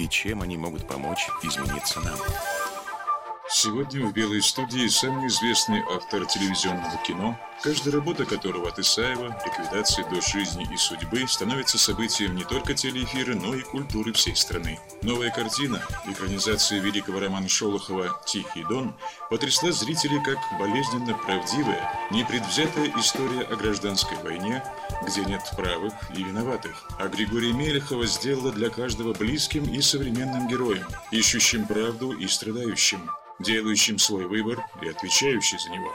И чем они могут помочь измениться нам? Сегодня в «Белой студии» самый известный автор телевизионного кино, каждая работа которого от Исаева, ликвидации до жизни и судьбы становится событием не только телеэфира, но и культуры всей страны. Новая картина, экранизация великого романа Шолохова «Тихий дон», потрясла зрителей как болезненно правдивая, непредвзятая история о гражданской войне, где нет правых и виноватых. А Григория Мелехова сделала для каждого близким и современным героем, ищущим правду и страдающим делающим свой выбор и отвечающий за него.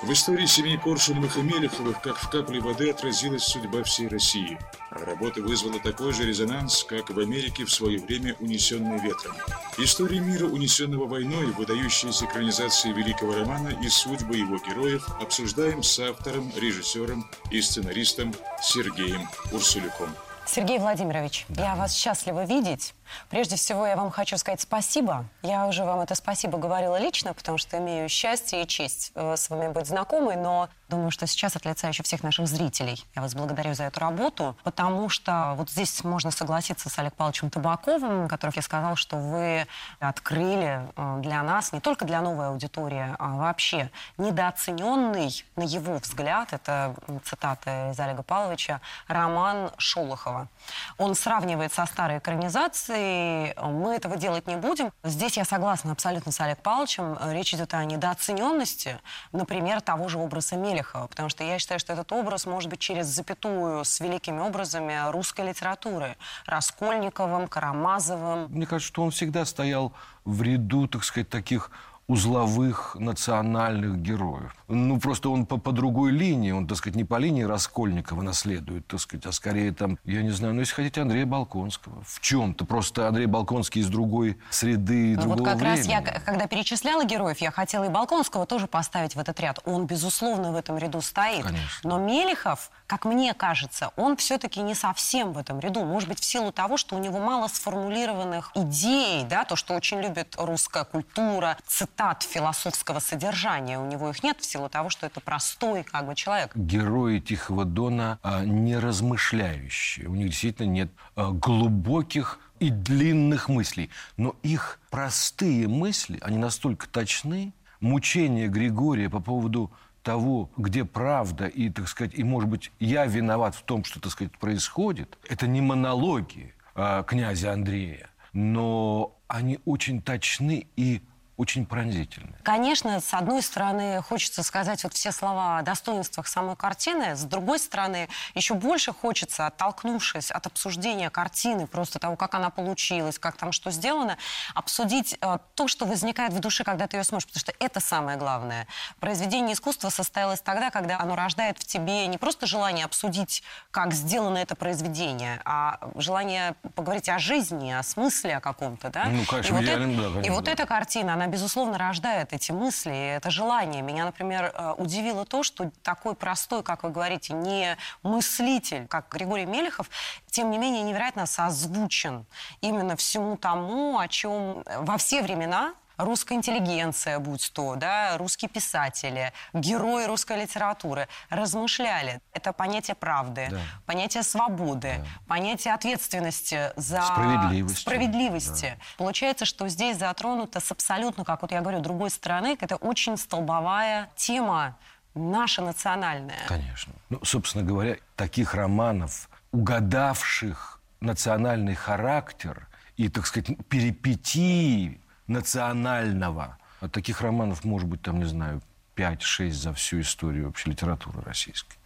В истории семьи Коршуновых и Мелеховых, как в капле воды, отразилась судьба всей России. А работа вызвала такой же резонанс, как в Америке в свое время унесенный ветром. История мира, унесенного войной, выдающиеся экранизации великого романа и судьбы его героев обсуждаем с автором, режиссером и сценаристом Сергеем Урсулюком. Сергей Владимирович, да. я вас счастлива видеть. Прежде всего, я вам хочу сказать спасибо. Я уже вам это спасибо говорила лично, потому что имею счастье и честь э, с вами быть знакомой, но думаю, что сейчас от лица еще всех наших зрителей я вас благодарю за эту работу, потому что вот здесь можно согласиться с Олег Павловичем Табаковым, который я сказал, что вы открыли э, для нас, не только для новой аудитории, а вообще недооцененный, на его взгляд, это цитата из Олега Павловича, роман Шолохова. Он сравнивает со старой экранизацией и мы этого делать не будем. Здесь я согласна абсолютно с Олег Павловичем. Речь идет о недооцененности, например, того же образа Мелехова, потому что я считаю, что этот образ может быть через запятую с великими образами русской литературы. Раскольниковым, Карамазовым. Мне кажется, что он всегда стоял в ряду, так сказать, таких узловых национальных героев. Ну, просто он по, по другой линии, он, так сказать, не по линии Раскольникова наследует, так сказать, а скорее там, я не знаю, ну, если хотите, Андрея Балконского. В чем-то. Просто Андрей Балконский из другой среды, ну, другого вот как времени. раз я, когда перечисляла героев, я хотела и Балконского тоже поставить в этот ряд. Он, безусловно, в этом ряду стоит. Конечно. Но Мелехов, как мне кажется, он все-таки не совсем в этом ряду. Может быть, в силу того, что у него мало сформулированных идей, да, то, что очень любит русская культура, цитаты цитат философского содержания. У него их нет в силу того, что это простой как бы человек. Герои Тихого Дона а, не размышляющие. У них действительно нет а, глубоких и длинных мыслей. Но их простые мысли, они настолько точны. Мучения Григория по поводу того, где правда и, так сказать, и, может быть, я виноват в том, что, так сказать, происходит, это не монологи э, князя Андрея, но они очень точны и очень пронзительны. Конечно, с одной стороны, хочется сказать вот все слова о достоинствах самой картины, с другой стороны, еще больше хочется, оттолкнувшись от обсуждения картины, просто того, как она получилась, как там что сделано, обсудить э, то, что возникает в душе, когда ты ее смотришь, потому что это самое главное. Произведение искусства состоялось тогда, когда оно рождает в тебе не просто желание обсудить, как сделано это произведение, а желание поговорить о жизни, о смысле о каком-то, да? Ну, конечно, и вот, это, да, конечно, и вот да. эта картина, она безусловно, рождает эти мысли, это желание. Меня, например, э, удивило то, что такой простой, как вы говорите, не мыслитель, как Григорий Мелехов, тем не менее невероятно созвучен именно всему тому, о чем во все времена русская интеллигенция, будь то, да, русские писатели, герои русской литературы размышляли. Это понятие правды, Да. понятие свободы, понятие ответственности за Справедливости. справедливости. Получается, что здесь затронуто с абсолютно, как вот я говорю, другой стороны, это очень столбовая тема наша национальная. Конечно. Ну, собственно говоря, таких романов, угадавших национальный характер и, так сказать, перипетии национального, а таких романов может быть, там, не знаю, 5-6 за всю историю вообще литературы российской.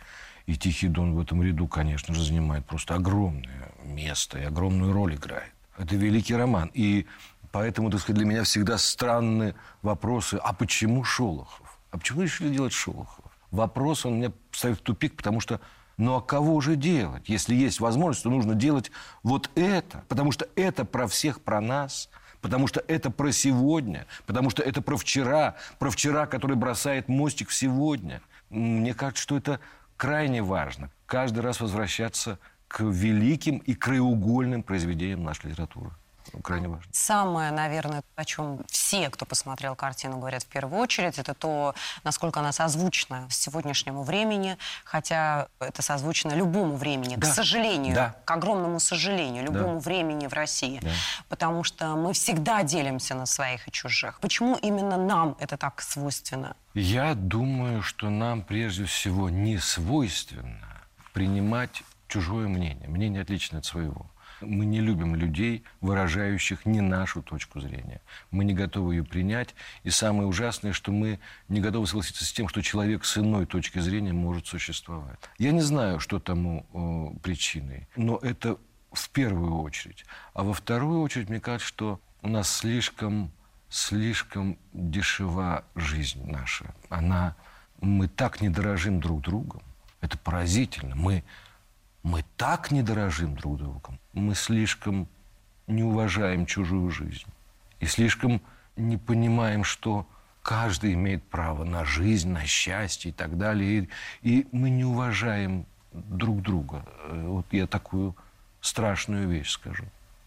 И «Тихий дон» в этом ряду, конечно же, занимает просто огромное место и огромную роль играет. Это великий роман. И поэтому, так сказать, для меня всегда странны вопросы, а почему Шолохов? А почему решили делать Шолохова? Вопрос, он меня ставит в тупик, потому что Ну а кого же делать? Если есть возможность, то нужно делать вот это. Потому что это про всех, про нас. Потому что это про сегодня. Потому что это про вчера. Про вчера, который бросает мостик в сегодня. Мне кажется, что это крайне важно. Каждый раз возвращаться к великим и краеугольным произведениям нашей литературы. Крайне важно. Самое, наверное, о чем все, кто посмотрел картину, говорят в первую очередь, это то, насколько она созвучна сегодняшнему времени, хотя это созвучно любому времени, Да. к сожалению, Да. к огромному сожалению, любому Да. времени в России. Да. Потому что мы всегда делимся на своих и чужих. Почему именно нам это так свойственно? Я думаю, что нам прежде всего не свойственно принимать чужое мнение, мнение отличное от своего. Мы не любим людей, выражающих не нашу точку зрения. Мы не готовы ее принять. И самое ужасное, что мы не готовы согласиться с тем, что человек с иной точки зрения может существовать. Я не знаю, что тому э, причиной, но это в первую очередь. А во вторую очередь, мне кажется, что у нас слишком слишком дешева жизнь наша. Она, мы так не дорожим друг другом. Это поразительно. Мы, мы так не дорожим друг другом. Мы слишком не уважаем чужую жизнь. И слишком не понимаем, что каждый имеет право на жизнь, на счастье и так далее. И, и мы не уважаем друг друга. Э, Вот я такую страшную вещь скажу.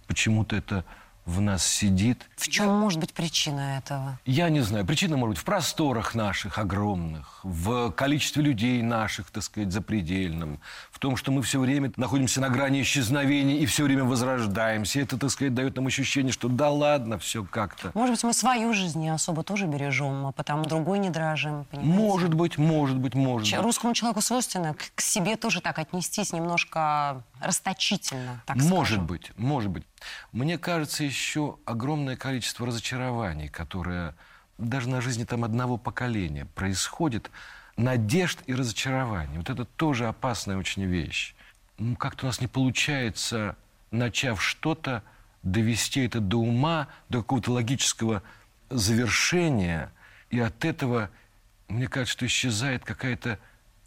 Почему-то это в нас сидит. В чем может быть причина этого? Я не знаю. Причина может быть в просторах наших огромных, в количестве людей наших, так сказать, запредельном, в том, что мы все время находимся на грани исчезновения и все время возрождаемся. Это, так сказать, дает нам ощущение, что да ладно, все как-то. Может быть, мы свою жизнь не особо тоже бережем, а потому другой не дорожим, понимаете? Может быть, может быть, может быть. Русскому человеку свойственно к, к себе тоже так отнестись немножко расточительно, так Может скажем. быть, может быть. Мне кажется, еще огромное количество разочарований, которое даже на жизни там одного поколения происходит, надежд и разочарований. Вот это тоже опасная очень вещь. Ну, Как-то у нас не получается, начав что-то, довести это до ума, до какого-то логического завершения, и от этого, мне кажется, что исчезает какая-то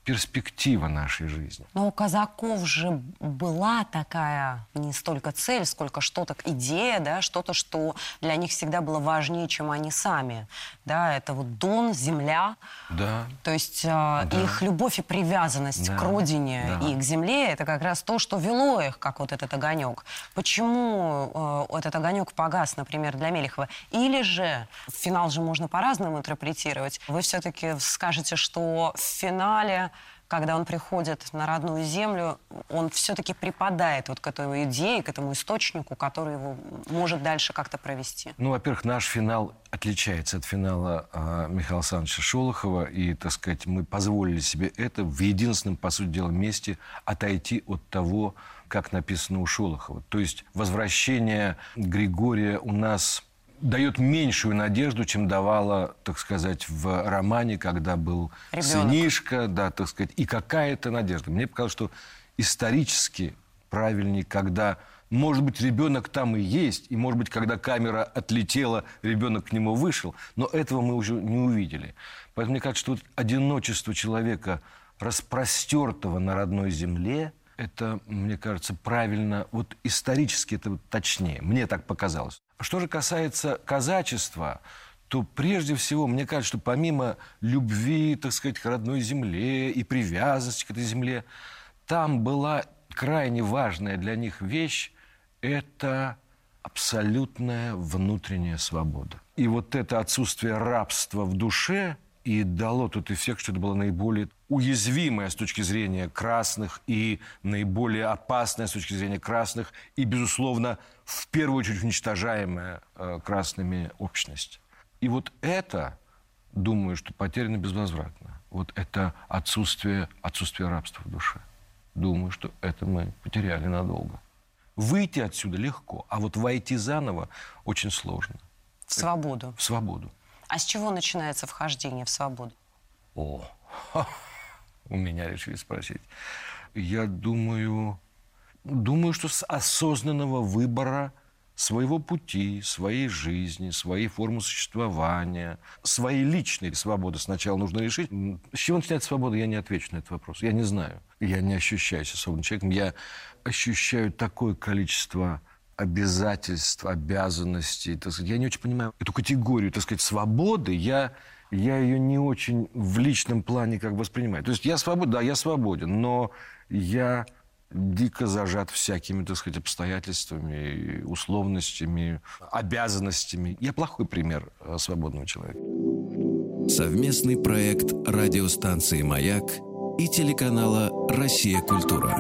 перспектива нашей жизни. Но у казаков же была такая не столько цель, сколько что-то, идея, да, что-то, что для них всегда было важнее, чем они сами. Да, это вот Дон, земля. Да. То есть э, их любовь и привязанность Да, к родине да. и к земле это как раз то, что вело их, как вот этот огонек. Почему э, этот огонек погас, например, для Мелехова? Или же финал же можно по-разному интерпретировать. Вы все-таки скажете, что в финале когда он приходит на родную землю, он все-таки припадает вот к этой идее, к этому источнику, который его может дальше как-то провести. Ну, во-первых, наш финал отличается от финала а, Михаила Александровича Шолохова. И, так сказать, мы позволили себе это в единственном, по сути дела, месте отойти от того, как написано у Шолохова. То есть возвращение Григория у нас дает меньшую надежду, чем давала, так сказать, в романе, когда был Ребенок. сынишка, да, так сказать, и какая-то надежда. Мне показалось, что исторически правильнее, когда, может быть, ребенок там и есть, и, может быть, когда камера отлетела, ребенок к нему вышел, но этого мы уже не увидели. Поэтому мне кажется, что вот одиночество человека, распростертого на родной земле, это, мне кажется, правильно, вот исторически это вот точнее. Мне так показалось. Что же касается казачества, то прежде всего, мне кажется, что помимо любви, так сказать, к родной земле и привязанности к этой земле, там была крайне важная для них вещь – это абсолютная внутренняя свобода. И вот это отсутствие рабства в душе и дало тот эффект, что это было наиболее уязвимое с точки зрения красных и наиболее опасное с точки зрения красных и, безусловно, в первую очередь уничтожаемая э, красными общность. И вот это, думаю, что потеряно безвозвратно. Вот это отсутствие, отсутствие рабства в душе. Думаю, что это мы потеряли надолго. Выйти отсюда легко, а вот войти заново очень сложно. В свободу. В свободу. А с чего начинается вхождение в свободу? О, у меня решили спросить. Я думаю, думаю, что с осознанного выбора своего пути, своей жизни, своей формы существования, своей личной свободы сначала нужно решить. С чего начинать свободу, я не отвечу на этот вопрос. Я не знаю. Я не ощущаю себя свободным человеком. Я ощущаю такое количество обязательств, обязанностей. Так сказать. Я не очень понимаю эту категорию, так сказать, свободы. Я, я ее не очень в личном плане как воспринимаю. То есть я свободен, да, я свободен, но я дико зажат всякими, так сказать, обстоятельствами, условностями, обязанностями. Я плохой пример э, свободного человека. Совместный проект радиостанции «Маяк» и телеканала «Россия. Культура».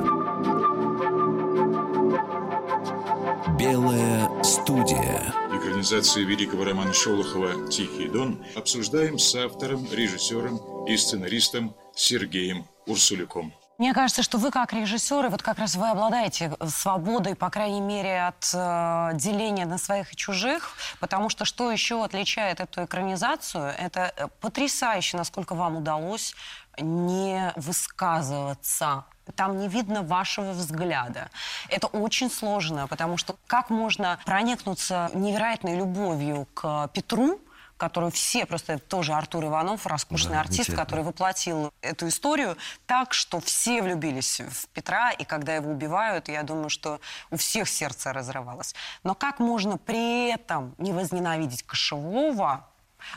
Белая студия. Экранизации великого романа Шолохова «Тихий дон» обсуждаем с автором, режиссером и сценаристом Сергеем Урсулюком. Мне кажется, что вы как режиссер, и вот как раз вы обладаете свободой, по крайней мере, от э, деления на своих и чужих, потому что что еще отличает эту экранизацию, это э, потрясающе, насколько вам удалось не высказываться там не видно вашего взгляда. Это очень сложно, потому что как можно проникнуться невероятной любовью к Петру, которую все, просто тоже Артур Иванов, роскошный да, артист, который воплотил эту историю так, что все влюбились в Петра, и когда его убивают, я думаю, что у всех сердце разрывалось. Но как можно при этом не возненавидеть Кошевого,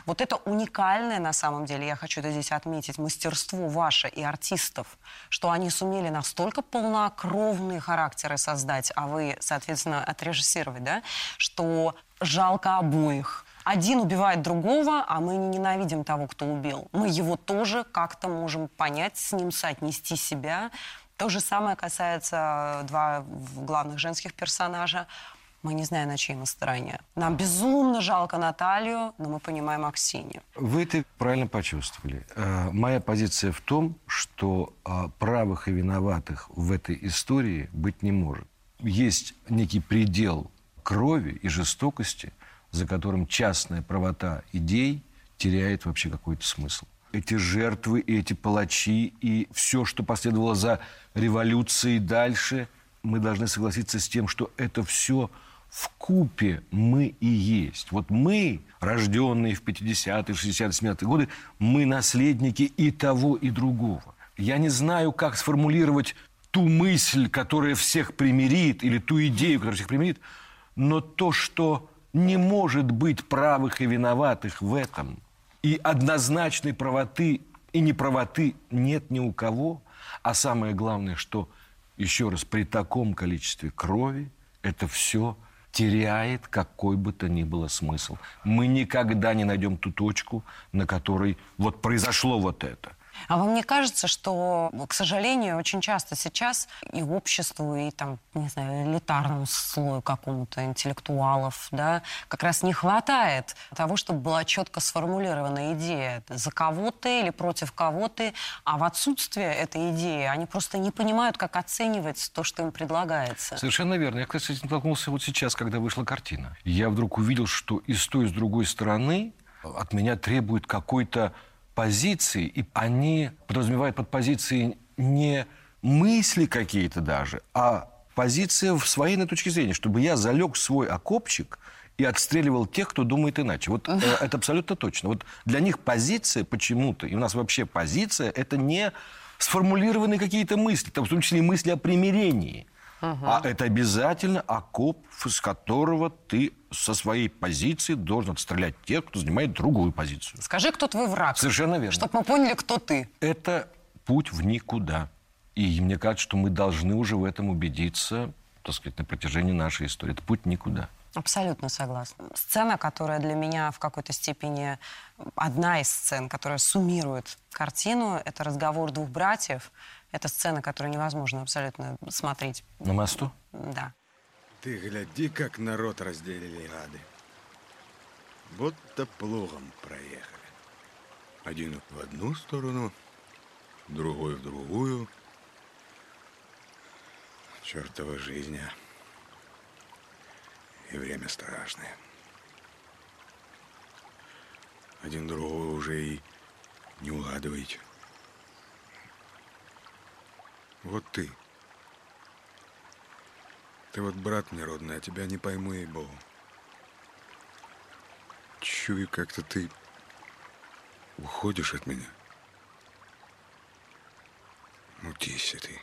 вот это уникальное на самом деле, я хочу это здесь отметить, мастерство ваше и артистов, что они сумели настолько полнокровные характеры создать, а вы, соответственно, отрежиссировать, да, что жалко обоих один убивает другого, а мы не ненавидим того, кто убил. Мы его тоже как-то можем понять, с ним соотнести себя. То же самое касается два главных женских персонажа. Мы не знаем, на чьей мы стороне. Нам безумно жалко Наталью, но мы понимаем Аксинью. Вы это правильно почувствовали. Э, моя позиция в том, что э, правых и виноватых в этой истории быть не может. Есть некий предел крови и жестокости, за которым частная правота идей теряет вообще какой-то смысл. Эти жертвы, и эти палачи, и все, что последовало за революцией дальше, мы должны согласиться с тем, что это все в купе мы и есть. Вот мы, рожденные в 50-е, 60-е, 70-е годы, мы наследники и того, и другого. Я не знаю, как сформулировать ту мысль, которая всех примирит, или ту идею, которая всех примирит, но то, что не может быть правых и виноватых в этом. И однозначной правоты и неправоты нет ни у кого. А самое главное, что, еще раз, при таком количестве крови это все теряет какой бы то ни было смысл. Мы никогда не найдем ту точку, на которой вот произошло вот это. А вам не кажется, что, к сожалению, очень часто сейчас и обществу, и там, не знаю, элитарному слою какому-то интеллектуалов, да, как раз не хватает того, чтобы была четко сформулирована идея, за кого ты или против кого ты, а в отсутствие этой идеи они просто не понимают, как оценивать то, что им предлагается. Совершенно верно. Я, кстати, столкнулся вот сейчас, когда вышла картина. Я вдруг увидел, что и с той, и с другой стороны от меня требует какой-то позиции, и они подразумевают под позицией не мысли какие-то даже, а позиция в своей на точке зрения, чтобы я залег в свой окопчик и отстреливал тех, кто думает иначе. Вот э, это абсолютно точно. Вот для них позиция почему-то, и у нас вообще позиция, это не сформулированные какие-то мысли, там, в том числе и мысли о примирении. Угу. А это обязательно окоп, с которого ты со своей позиции должен отстрелять тех, кто занимает другую позицию. Скажи, кто твой враг. Совершенно верно. Чтобы мы поняли, кто ты. Это путь в никуда. И мне кажется, что мы должны уже в этом убедиться, так сказать, на протяжении нашей истории. Это путь никуда. Абсолютно согласна. Сцена, которая для меня в какой-то степени одна из сцен, которая суммирует картину, это разговор двух братьев, это сцена, которую невозможно абсолютно смотреть. На мосту? Да. Ты гляди, как народ разделили гады. Будто плугом проехали. Один в одну сторону, другой в другую. Чертова жизнь. А. И время страшное. Один другого уже и не угадываете. Вот ты. Ты вот брат мне родной, а тебя не пойму, ей-богу. Чую, как-то ты уходишь от меня. Мутись ты.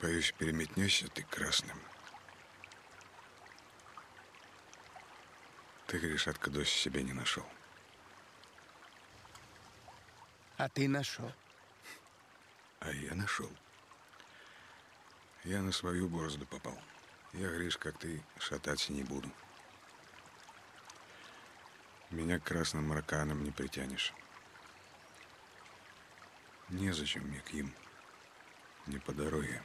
Боюсь, переметнешься ты красным. Ты, Гришатка, дочь себе не нашел. А ты нашел. А я нашел. Я на свою борозду попал. Я, Гриш, как ты, шататься не буду. Меня к красным марканам не притянешь. Незачем мне к им. Не по дороге.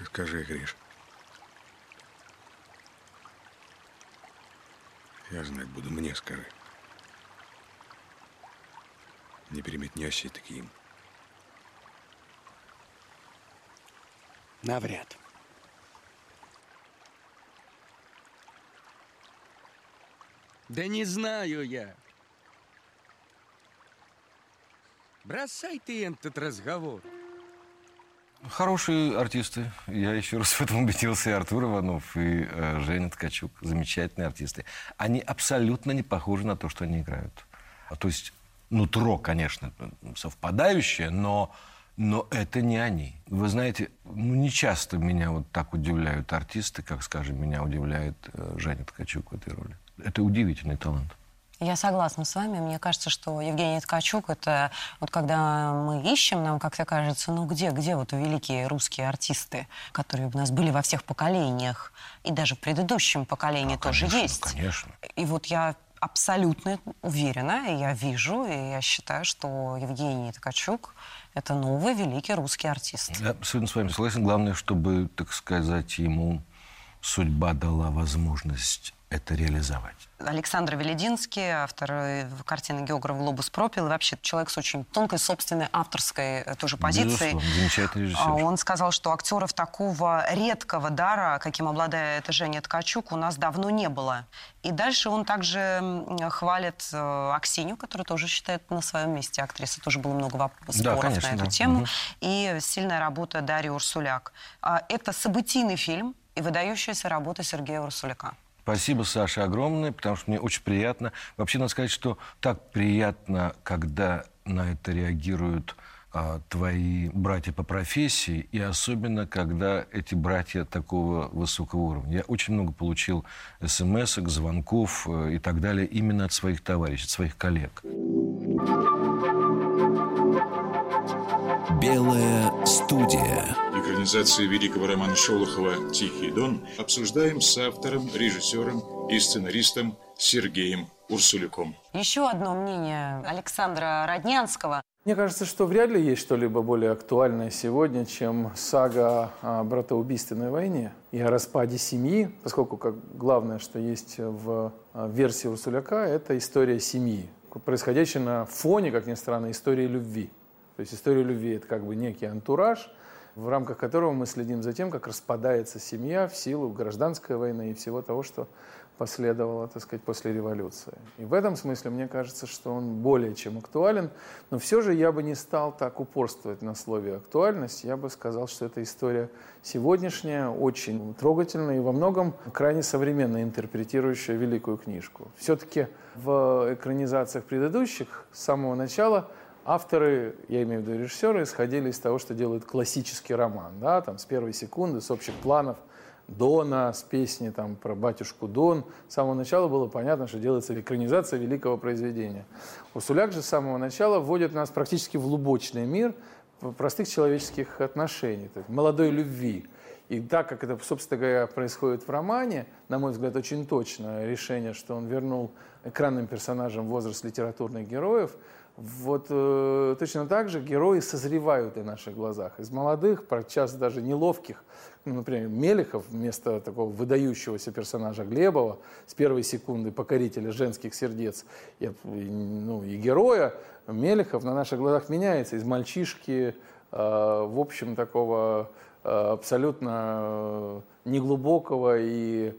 Ты скажи, Гриш. Я знать буду, мне скажи. Не переметнешься таким. Навряд. Да не знаю я. Бросай ты этот разговор. Хорошие артисты. Я еще раз в этом убедился. И Артур Иванов, и э, Женя Ткачук. Замечательные артисты. Они абсолютно не похожи на то, что они играют. А, то есть нутро, конечно, совпадающее, но, но это не они. Вы знаете, ну, не часто меня вот так удивляют артисты, как, скажем, меня удивляет э, Женя Ткачук в этой роли. Это удивительный талант. Я согласна с вами. Мне кажется, что Евгений Ткачук, это вот когда мы ищем, нам как-то кажется, ну где, где вот великие русские артисты, которые у нас были во всех поколениях, и даже в предыдущем поколении Да, тоже конечно, есть. конечно. И вот я абсолютно уверена, и я вижу, и я считаю, что Евгений Ткачук – это новый великий русский артист. Я абсолютно с вами согласен. Главное, чтобы, так сказать, ему судьба дала возможность это реализовать. Александр Велединский, автор э, картины «Географ Глобус пропил», и вообще человек с очень тонкой собственной авторской э, тоже позицией. Безусловно, замечательный режиссер. А Он сказал, что актеров такого редкого дара, каким обладает Женя Ткачук, у нас давно не было. И дальше он также хвалит э, Аксинью, которую тоже считает на своем месте актриса. Тоже было много споров конечно, на эту да. тему. Мгм. И сильная работа Дарьи Урсуляк. А, Это событийный фильм и выдающаяся работа Сергея Урсуляка. Спасибо, Саша, огромное, потому что мне очень приятно. Вообще, надо сказать, что так приятно, когда на это реагируют а, твои братья по профессии, и особенно, когда эти братья такого высокого уровня. Я очень много получил смс звонков э, и так далее именно от своих товарищей, от своих коллег. Белая студия. Экранизации великого романа Шолохова «Тихий дон» обсуждаем с автором, режиссером и сценаристом Сергеем Урсулюком. Еще одно мнение Александра Роднянского. Мне кажется, что вряд ли есть что-либо более актуальное сегодня, чем сага о братоубийственной войне и о распаде семьи, поскольку как главное, что есть в а, версии Урсуляка, это история семьи, происходящая на фоне, как ни странно, истории любви. То есть история любви – это как бы некий антураж, в рамках которого мы следим за тем, как распадается семья в силу гражданской войны и всего того, что последовало, так сказать, после революции. И в этом смысле мне кажется, что он более чем актуален, но все же я бы не стал так упорствовать на слове актуальность, я бы сказал, что эта история сегодняшняя, очень трогательная и во многом крайне современно интерпретирующая великую книжку. Все-таки в экранизациях предыдущих с самого начала авторы, я имею в виду режиссеры, исходили из того, что делают классический роман, да, там с первой секунды, с общих планов Дона, с песни там про батюшку Дон. С самого начала было понятно, что делается экранизация великого произведения. Урсуляк же с самого начала вводит нас практически в лубочный мир простых человеческих отношений, то есть молодой любви. И так как это, собственно говоря, происходит в романе, на мой взгляд, очень точно решение, что он вернул экранным персонажам возраст литературных героев, вот э, точно так же герои созревают на наших глазах. Из молодых, часто даже неловких, ну, например, Мелехов вместо такого выдающегося персонажа Глебова с первой секунды покорителя женских сердец и, и, ну, и героя, Мелехов на наших глазах меняется из мальчишки, э, в общем, такого э, абсолютно неглубокого и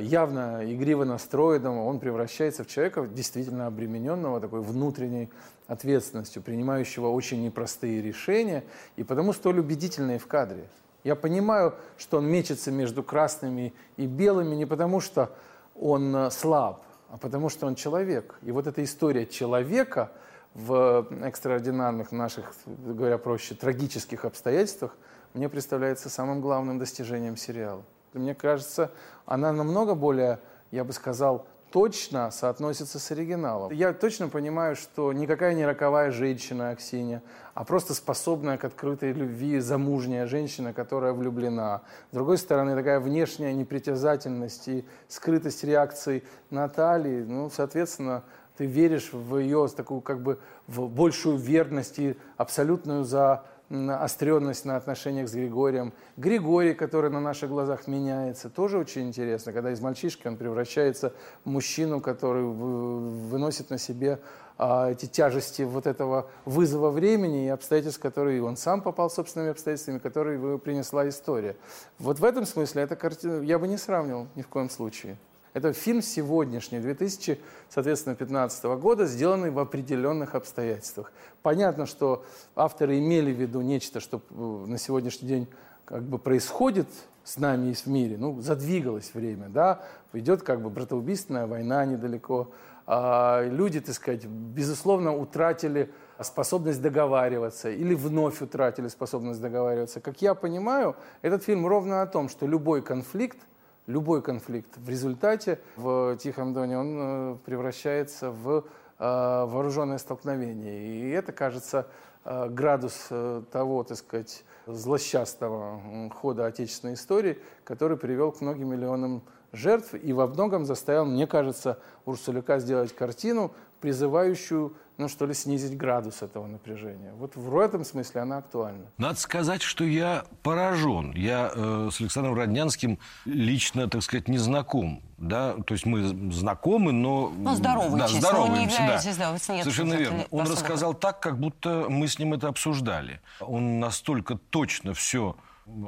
явно игриво настроенного, он превращается в человека действительно обремененного такой внутренней ответственностью, принимающего очень непростые решения, и потому столь убедительный в кадре. Я понимаю, что он мечется между красными и белыми не потому, что он э, слаб, а потому что он человек. И вот эта история человека в экстраординарных наших, говоря проще, трагических обстоятельствах мне представляется самым главным достижением сериала. Мне кажется, она намного более, я бы сказал, точно соотносится с оригиналом. Я точно понимаю, что никакая не роковая женщина Аксинья, а просто способная к открытой любви замужняя женщина, которая влюблена. С другой стороны, такая внешняя непритязательность и скрытость реакций Натальи, ну, соответственно, ты веришь в ее такую как бы в большую верность и абсолютную за остренность на отношениях с Григорием. Григорий, который на наших глазах меняется, тоже очень интересно, когда из мальчишки он превращается в мужчину, который выносит на себе а, эти тяжести вот этого вызова времени и обстоятельств, которые он сам попал собственными обстоятельствами, которые принесла история. Вот в этом смысле эта картина я бы не сравнивал ни в коем случае. Это фильм сегодняшний, 2000, соответственно, 2015 года, сделанный в определенных обстоятельствах. Понятно, что авторы имели в виду нечто, что э, на сегодняшний день как бы происходит с нами и в мире. Ну, задвигалось время, да, идет как бы братоубийственная война недалеко. А люди, так сказать, безусловно, утратили способность договариваться или вновь утратили способность договариваться. Как я понимаю, этот фильм ровно о том, что любой конфликт – любой конфликт в результате в Тихом Доне он э, превращается в э, вооруженное столкновение. И это, кажется, э, градус того, так сказать, злосчастного хода отечественной истории, который привел к многим миллионам жертв и во многом заставил, мне кажется, Урсуляка сделать картину, призывающую ну что ли, снизить градус этого напряжения. Вот в этом смысле она актуальна. Надо сказать, что я поражен. Я э, с Александром Роднянским лично, так сказать, не знаком. Да? То есть мы знакомы, но... Ну, здоровый, да, здороваемся, не да. да, нет, Совершенно верно. Он особо. рассказал так, как будто мы с ним это обсуждали. Он настолько точно все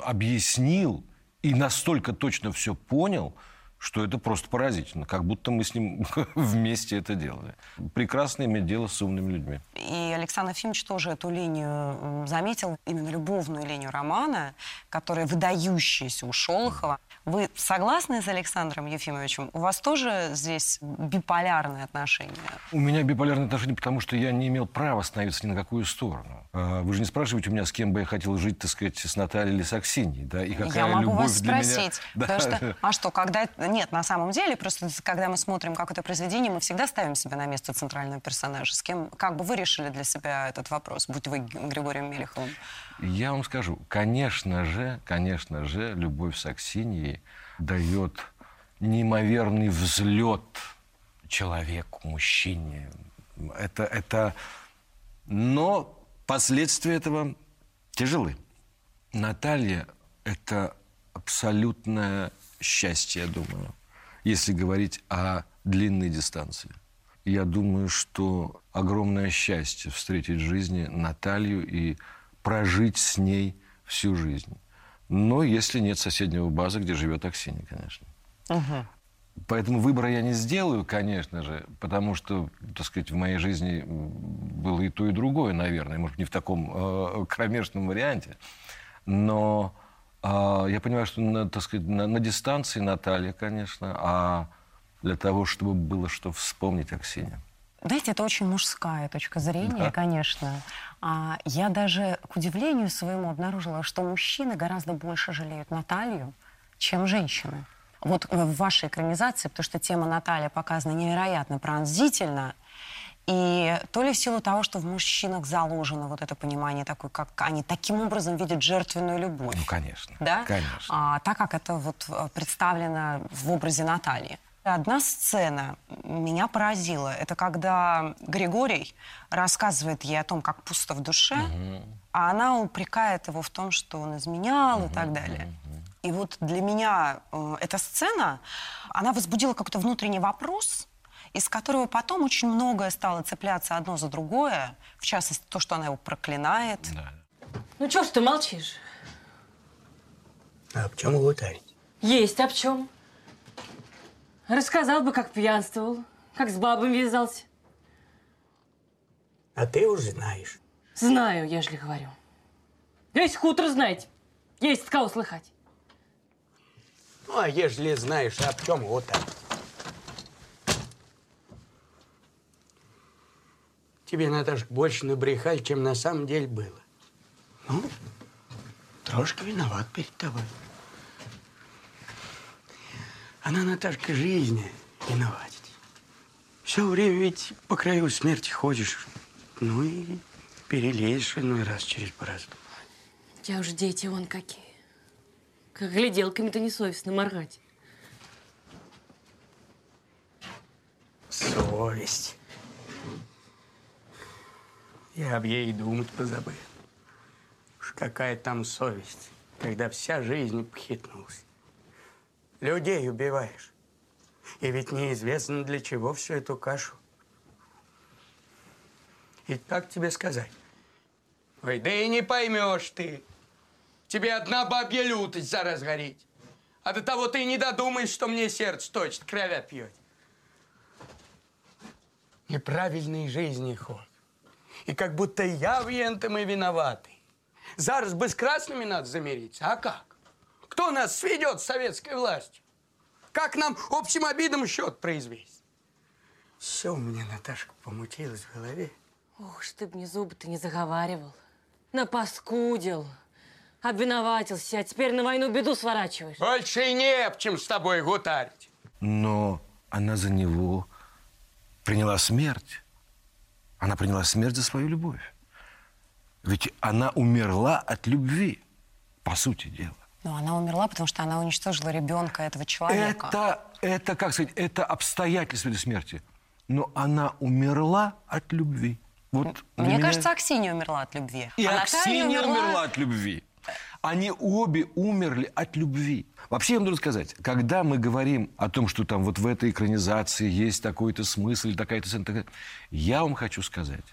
объяснил и настолько точно все понял, что это просто поразительно, как будто мы с ним вместе это делали. Прекрасно иметь дело с умными людьми. И Александр Ефимович тоже эту линию заметил, именно любовную линию романа, которая выдающаяся у Шолохова. Вы согласны с Александром Ефимовичем? У вас тоже здесь биполярные отношения? У меня биполярные отношения, потому что я не имел права становиться ни на какую сторону. А, вы же не спрашиваете у меня, с кем бы я хотел жить, так сказать, с Натальей или с Аксиньей, да? И какая я могу любовь вас для спросить, меня... потому Да. что, а что, когда... Нет, на самом деле, просто когда мы смотрим какое-то произведение, мы всегда ставим себя на место центрального персонажа. С кем, как бы вы решили для себя этот вопрос, будь вы Григорием Мелеховым? Я вам скажу, конечно же, конечно же, любовь с Аксиньей дает неимоверный взлет человеку, мужчине. Это, это... Но последствия этого тяжелы. Наталья – это абсолютное счастье, я думаю, если говорить о длинной дистанции. Я думаю, что огромное счастье встретить в жизни Наталью и прожить с ней всю жизнь. Но если нет соседнего базы, где живет Аксинья, конечно. Поэтому выбора я не сделаю, конечно же, потому что, так сказать, в моей жизни было и то, и другое, наверное. Может, не в таком э, кромешном варианте. Но я понимаю, что, на, так сказать, на, на дистанции Наталья, конечно, а для того, чтобы было что вспомнить Аксинья. Знаете, это очень мужская точка зрения, Да. конечно. А, я даже, к удивлению своему, обнаружила, что мужчины гораздо больше жалеют Наталью, чем женщины. Вот э, в вашей экранизации, потому что тема Наталья показана невероятно пронзительно, и то ли в силу того, что в мужчинах заложено вот это понимание такое, как они таким образом видят жертвенную любовь. Ну, конечно. Да? Конечно. А, так как это вот э, представлено в образе Натальи. Одна сцена меня поразила. Это когда Григорий рассказывает ей о том, как пусто в душе, а она упрекает его в том, что он изменял и так далее. И вот для меня э, эта сцена, она возбудила какой-то внутренний вопрос, из которого потом очень многое стало цепляться одно за другое. В частности, то, что она его проклинает. Ну чё ж ты молчишь? А об чем вы утаете? Есть об чем. Рассказал бы, как пьянствовал, как с бабами вязался. А ты уже знаешь. Знаю, ежели говорю. Весь хутор знать. Есть кого слыхать. Ну, а ежели знаешь, об чем вот Тебе, Наташка, больше набрехали, чем на самом деле было. Ну, трошки виноват перед тобой. Она, Наташка, жизни виноватит. Все время ведь по краю смерти ходишь. Ну и перелезешь иной раз через борозду. У тебя уже дети вон какие. Как гляделками-то несовестно моргать. Совесть. Я об ей думать позабыл. Уж какая там совесть, когда вся жизнь похитнулась. Людей убиваешь. И ведь неизвестно, для чего всю эту кашу. И как тебе сказать? Ой, да и не поймешь ты. Тебе одна бабья лютость за разгореть. А до того ты не додумаешь, что мне сердце точит, кровя пьет. Неправильной жизни ход. И как будто я в ентом и виноватый. Зараз бы с красными надо замириться. А как? Кто нас сведет с советской властью? Как нам общим обидам счет произвести? Все у меня, Наташка, помутилось в голове. Ох, ж ты б мне зубы-то не заговаривал. Напаскудил. Обвиноватился, а теперь на войну беду сворачиваешь. Больше и не об чем с тобой гутарить. Но она за него приняла смерть. Она приняла смерть за свою любовь. Ведь она умерла от любви, по сути дела. Но она умерла, потому что она уничтожила ребенка этого человека. Это, это, как сказать, это обстоятельства этой смерти. Но она умерла от любви. Вот Мне меня- кажется, Аксинья умерла от любви. И а Аксинья умерла от любви. Они обе умерли от любви. Вообще, я вам должен сказать, когда мы говорим о том, что там вот в этой экранизации есть такой-то смысл, такая-то сцена, такая- я вам хочу сказать,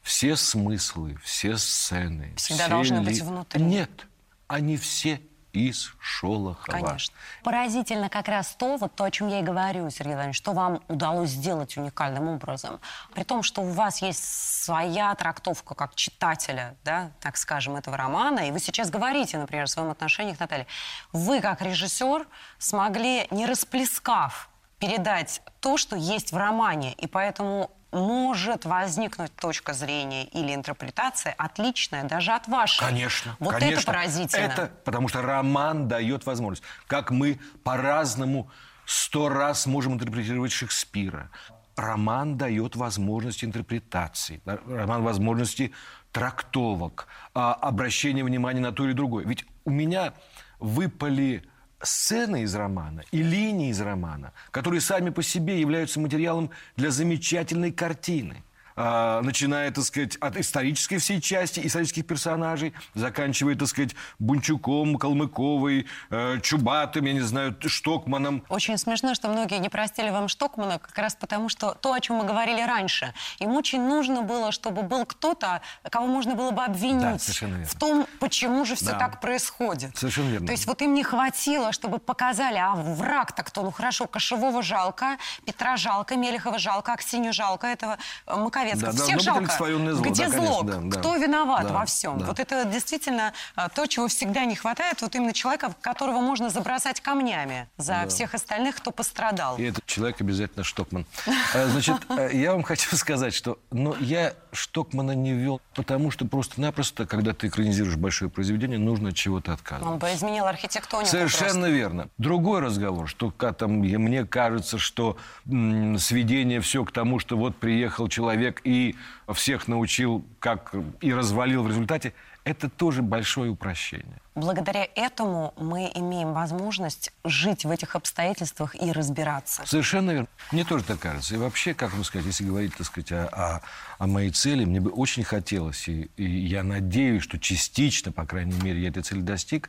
все смыслы, все сцены... Всегда все должны ли- быть внутри. Нет, они все из Шолохова. Конечно. Поразительно как раз то, вот то, о чем я и говорю, Сергей Владимирович, что вам удалось сделать уникальным образом. При том, что у вас есть своя трактовка как читателя, да, так скажем, этого романа, и вы сейчас говорите, например, о своем отношении к Наталье. Вы, как режиссер, смогли, не расплескав, передать то, что есть в романе, и поэтому может возникнуть точка зрения или интерпретация отличная даже от вашей. Конечно, Вот конечно. это поразительно. Это потому что роман дает возможность. Как мы по-разному сто раз можем интерпретировать Шекспира. Роман дает возможность интерпретации, роман возможности трактовок, а, обращения внимания на то или другое. Ведь у меня выпали сцены из романа и линии из романа, которые сами по себе являются материалом для замечательной картины. А, начиная, так сказать, от исторической всей части, исторических персонажей, заканчивая, так сказать, Бунчуком, Калмыковой, э, Чубатым, я не знаю, Штокманом. Очень смешно, что многие не простили вам Штокмана как раз потому, что то, о чем мы говорили раньше, им очень нужно было, чтобы был кто-то, кого можно было бы обвинить Да, в том, почему же все Да. так происходит. Совершенно верно. То есть вот им не хватило, чтобы показали, а враг-то кто? Ну хорошо, Кошевого жалко, Петра жалко, Мелехова жалко, Аксинью жалко, этого э, Маковецкого. Да, Всех быть жалко. зло, Где да, зло? конечно, да, да. Кто виноват Да, во всем? да. Вот это действительно а, то, чего всегда не хватает, вот именно человека, которого можно забросать камнями за всех остальных, кто пострадал. И этот человек обязательно Штокман. Э, Значит, э, я вам хочу сказать, что но я Штокмана не вел, потому что просто-напросто, когда ты экранизируешь большое произведение, нужно от чего-то отказываться. Он бы изменил архитектонику Совершенно просто. верно. Другой разговор, что там, мне кажется, что м, сведение все к тому, что вот приехал человек и всех научил, как и развалил в результате, это тоже большое упрощение. Благодаря этому мы имеем возможность жить в этих обстоятельствах и разбираться. Совершенно верно. Мне тоже так кажется. И вообще, как вам сказать, если говорить, так сказать, о, о- о моей цели, мне бы очень хотелось, и, и я надеюсь, что частично, по крайней мере, я этой цели достиг,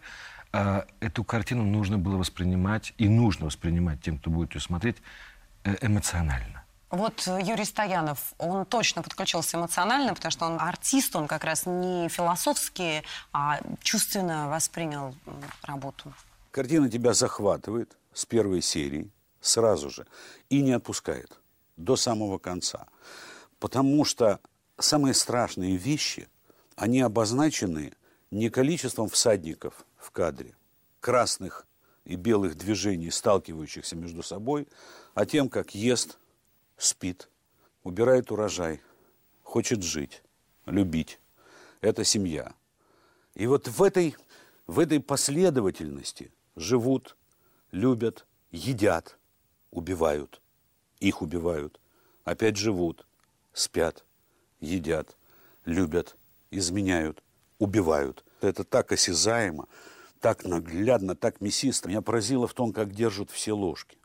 а, эту картину нужно было воспринимать, и нужно воспринимать тем, кто будет ее смотреть, э, эмоционально. Вот э, Юрий Стоянов, он точно подключился эмоционально, потому что он артист, он как раз не философски, а чувственно воспринял работу. Картина тебя захватывает с первой серии сразу же и не отпускает до самого конца. Потому что самые страшные вещи, они обозначены не количеством всадников в кадре, красных и белых движений, сталкивающихся между собой, а тем, как ест, спит, убирает урожай, хочет жить, любить. Это семья. И вот в этой, в этой последовательности живут, любят, едят, убивают. Их убивают. Опять живут, спят, едят, любят, изменяют, убивают. Это так осязаемо, так наглядно, так мясисто. Меня поразило в том, как держат все ложки.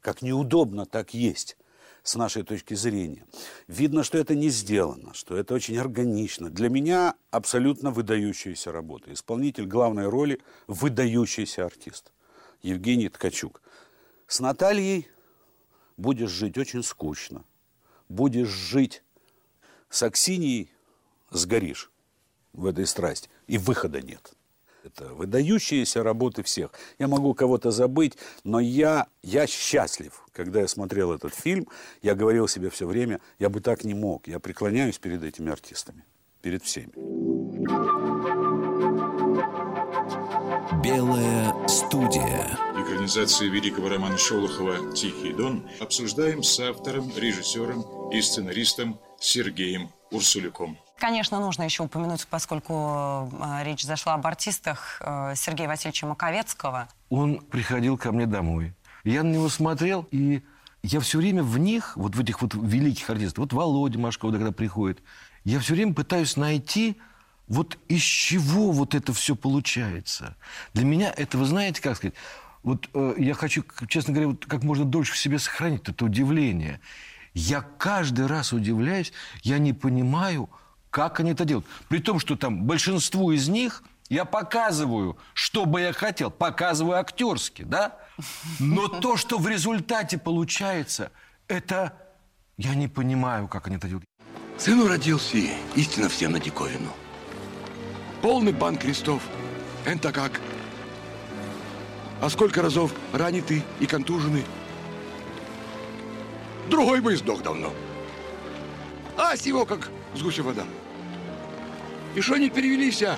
Как неудобно так есть с нашей точки зрения. Видно, что это не сделано, что это очень органично. Для меня абсолютно выдающаяся работа. Исполнитель главной роли – выдающийся артист. Евгений Ткачук. С Натальей будешь жить очень скучно. Будешь жить с Аксиньей – сгоришь в этой страсти. И выхода нет. Это выдающиеся работы всех. Я могу кого-то забыть, но я, я счастлив. Когда я смотрел этот фильм, я говорил себе все время, я бы так не мог. Я преклоняюсь перед этими артистами, перед всеми. Белая студия. Экранизацию великого романа Шолохова «Тихий дон» обсуждаем с автором, режиссером и сценаристом Сергеем Урсулюком. Конечно, нужно еще упомянуть, поскольку э, речь зашла об артистах э, Сергея Васильевича Маковецкого. Он приходил ко мне домой. Я на него смотрел, и я все время в них, вот в этих вот великих артистах, вот Володя Машков, когда приходит, я все время пытаюсь найти, вот из чего вот это все получается. Для меня это, вы знаете, как сказать, вот э, я хочу, честно говоря, вот как можно дольше в себе сохранить это удивление. Я каждый раз удивляюсь, я не понимаю, как они это делают. При том, что там большинству из них я показываю, что бы я хотел, показываю актерски, да? Но то, что в результате получается, это я не понимаю, как они это делают. Сыну родился истинно всем на диковину. Полный банк крестов. Это как? А сколько разов ранитый и контуженный? Другой бы и сдох давно. А сего как с гуся вода. И что не перевелись, а?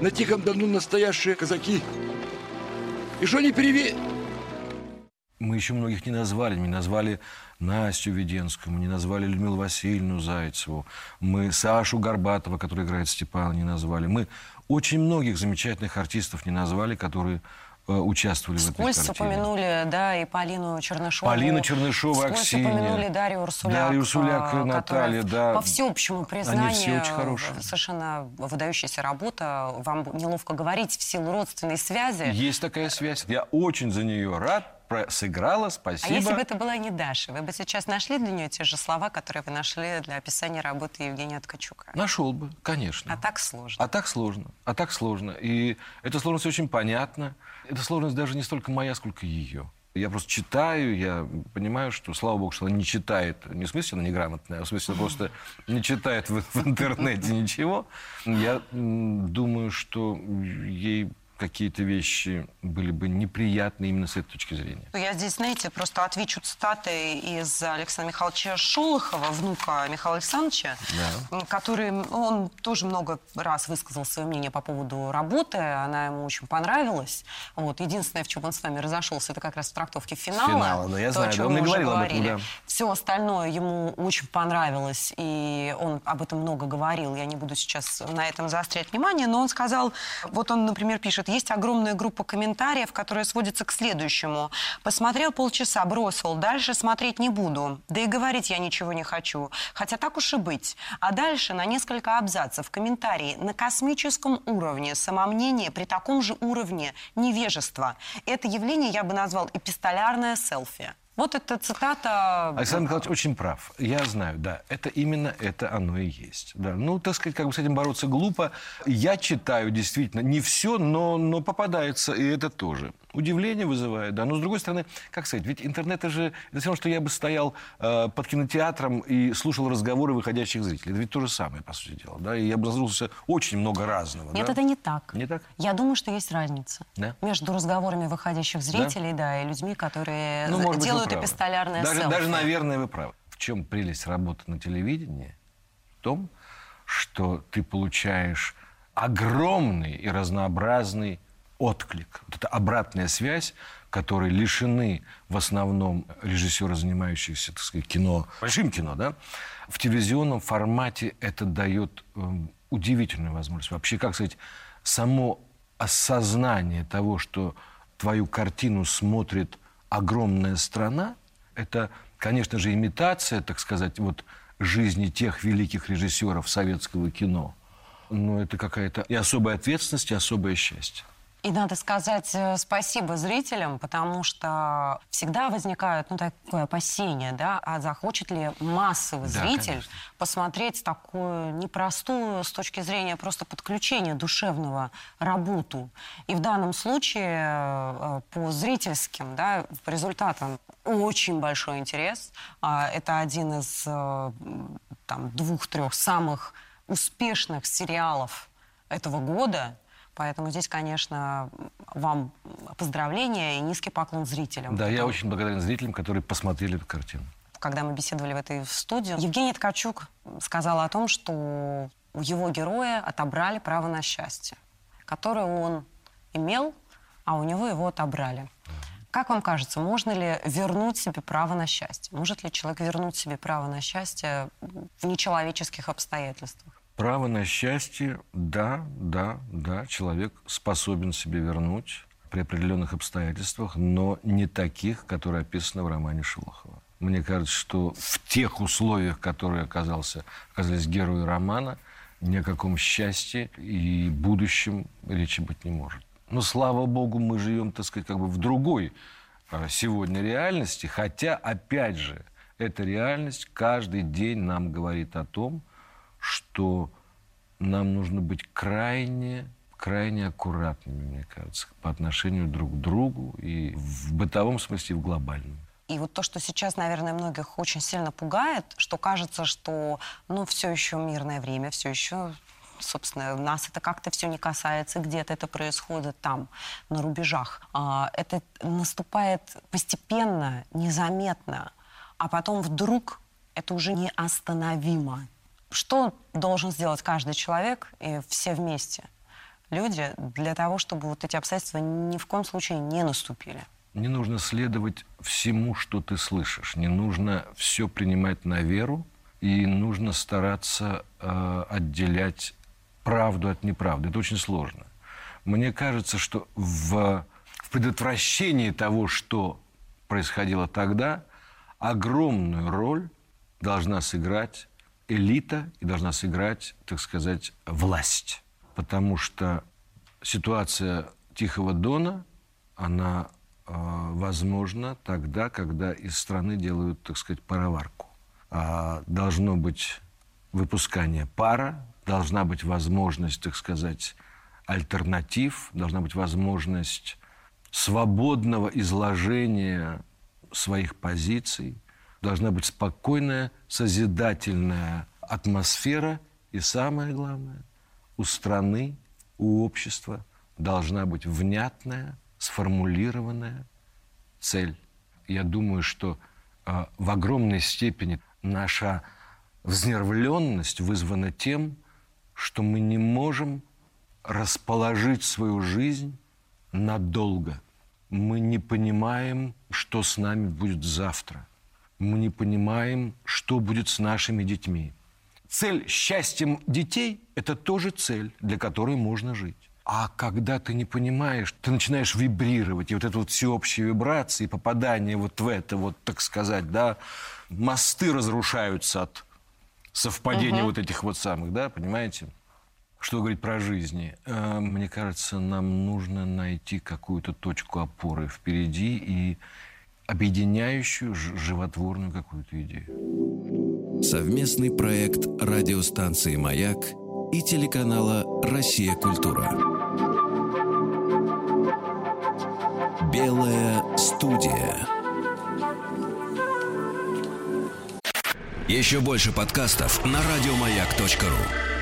На Тихом Дону настоящие казаки. И что не перевели... Мы еще многих не назвали. Мы назвали Настю Веденскую, мы не назвали Людмилу Васильевну Зайцеву, мы Сашу Горбатова, который играет Степана, не назвали. Мы очень многих замечательных артистов не назвали, которые э, участвовали в этой картине. упомянули, да, и Полину Чернышову. Полина Чернышова, Вскользь Аксинья. упомянули Дарью Урсуляк. Дарью Урсуляк, э, Наталья, да. По всеобщему признанию, Они все очень хорошие. совершенно выдающаяся работа. Вам неловко говорить в силу родственной связи. Есть такая связь. Я очень за нее рад. Сыграла, спасибо. А если бы это была не Даша, вы бы сейчас нашли для нее те же слова, которые вы нашли для описания работы Евгения Ткачука? Нашел бы, конечно. А так сложно. А так сложно. А так сложно. И эта сложность очень понятна. Эта сложность даже не столько моя, сколько ее. Я просто читаю, я понимаю, что, слава богу, что она не читает, не в смысле она неграмотная, а в смысле просто не читает в, в интернете ничего. Я думаю, что ей какие-то вещи были бы неприятны именно с этой точки зрения. Я здесь, знаете, просто отвечу цитатой из Александра Михайловича Шолохова, внука Михаила Александровича, Да. который, он тоже много раз высказал свое мнение по поводу работы, она ему очень понравилась. Вот. Единственное, в чем он с вами разошелся, это как раз в трактовке финала. Финала, да, я То, знаю, о чем да, он мы говорил об этом, говорили. да. Все остальное ему очень понравилось, и он об этом много говорил. Я не буду сейчас на этом заострять внимание, но он сказал, вот он, например, пишет, есть огромная группа комментариев, которая сводится к следующему. Посмотрел полчаса, бросил, дальше смотреть не буду. Да и говорить я ничего не хочу. Хотя так уж и быть. А дальше на несколько абзацев комментарии на космическом уровне самомнение при таком же уровне невежества. Это явление я бы назвал эпистолярное селфи. Вот это цитата... Александр Николаевич очень прав. Я знаю, да, это именно это оно и есть. Да. Ну, так сказать, как бы с этим бороться глупо. Я читаю действительно не все, но, но попадается, и это тоже. Удивление вызывает, да. Но с другой стороны, как сказать, ведь интернет это же это все равно, что я бы стоял э, под кинотеатром и слушал разговоры выходящих зрителей. Это ведь то же самое, по сути дела. Да? И я бы наслушался очень много разного. Нет, да? это не так. Не так? Я думаю, что есть разница Да? между разговорами выходящих зрителей, да, и людьми, которые Ну, может делают эпистолярное даже, селфи. даже, наверное, вы правы. В чем прелесть работы на телевидении? том, что ты получаешь огромный и разнообразный отклик. Вот это обратная связь, которой лишены в основном режиссеры, занимающиеся, так сказать, кино, большим кино, да, в телевизионном формате это дает э, удивительную возможность. Вообще, как сказать, само осознание того, что твою картину смотрит огромная страна, это, конечно же, имитация, так сказать, вот жизни тех великих режиссеров советского кино. Но это какая-то и особая ответственность, и особое счастье. И надо сказать э, спасибо зрителям, потому что всегда возникает ну, такое опасение, да, а захочет ли массовый Да, зритель конечно. посмотреть такую непростую с точки зрения просто подключения душевного работу. И в данном случае э, по зрительским да, по результатам очень большой интерес. А, Это один из э, там, двух-трех самых успешных сериалов этого года. Поэтому здесь, конечно, вам поздравления и низкий поклон зрителям. Да, я очень благодарен зрителям, которые посмотрели эту картину. Когда мы беседовали в этой студии, Евгений Ткачук сказал о том, что у его героя отобрали право на счастье, которое он имел, а у него его отобрали. Как вам кажется, можно ли вернуть себе право на счастье? Может ли человек вернуть себе право на счастье в нечеловеческих обстоятельствах? Право на счастье, да, да, да, человек способен себе вернуть при определенных обстоятельствах, но не таких, которые описаны в романе Шолохова. Мне кажется, что в тех условиях, которые оказался, оказались герои романа, ни о каком счастье и будущем речи быть не может. Но, слава богу, мы живем, так сказать, как бы в другой а, сегодня реальности, хотя, опять же, эта реальность каждый день нам говорит о том, что нам нужно быть крайне, крайне аккуратными, мне кажется, по отношению друг к другу и в бытовом смысле, и в глобальном. И вот то, что сейчас, наверное, многих очень сильно пугает, что кажется, что, ну, все еще мирное время, все еще, собственно, нас это как-то все не касается, где-то это происходит там, на рубежах. А, это наступает постепенно, незаметно, а потом вдруг это уже неостановимо. Что должен сделать каждый человек и все вместе, люди, для того, чтобы вот эти обстоятельства ни в коем случае не наступили? Не нужно следовать всему, что ты слышишь. Не нужно все принимать на веру. И нужно стараться э, отделять правду от неправды. Это очень сложно. Мне кажется, что в, в предотвращении того, что происходило тогда, огромную роль должна сыграть элита и должна сыграть, так сказать, власть. Потому что ситуация Тихого Дона, она э, возможна тогда, когда из страны делают, так сказать, пароварку. А должно быть выпускание пара, должна быть возможность, так сказать, альтернатив, должна быть возможность свободного изложения своих позиций, должна быть спокойная, созидательная атмосфера, и самое главное, у страны, у общества должна быть внятная, сформулированная цель. Я думаю, что э, в огромной степени наша взнервленность вызвана тем, что мы не можем расположить свою жизнь надолго. Мы не понимаем, что с нами будет завтра. Мы не понимаем, что будет с нашими детьми. Цель счастьем детей – это тоже цель, для которой можно жить. А когда ты не понимаешь, ты начинаешь вибрировать, и вот это вот всеобщие вибрации, попадание вот в это, вот, так сказать, да, мосты разрушаются от совпадения Мгм. вот этих вот самых, да, понимаете? Что говорить про жизни? Э, Мне кажется, нам нужно найти какую-то точку опоры впереди и объединяющую, животворную какую-то идею. Совместный проект радиостанции «Маяк» и телеканала «Россия. Культура». Белая студия. Еще больше подкастов на радиомаяк.ру.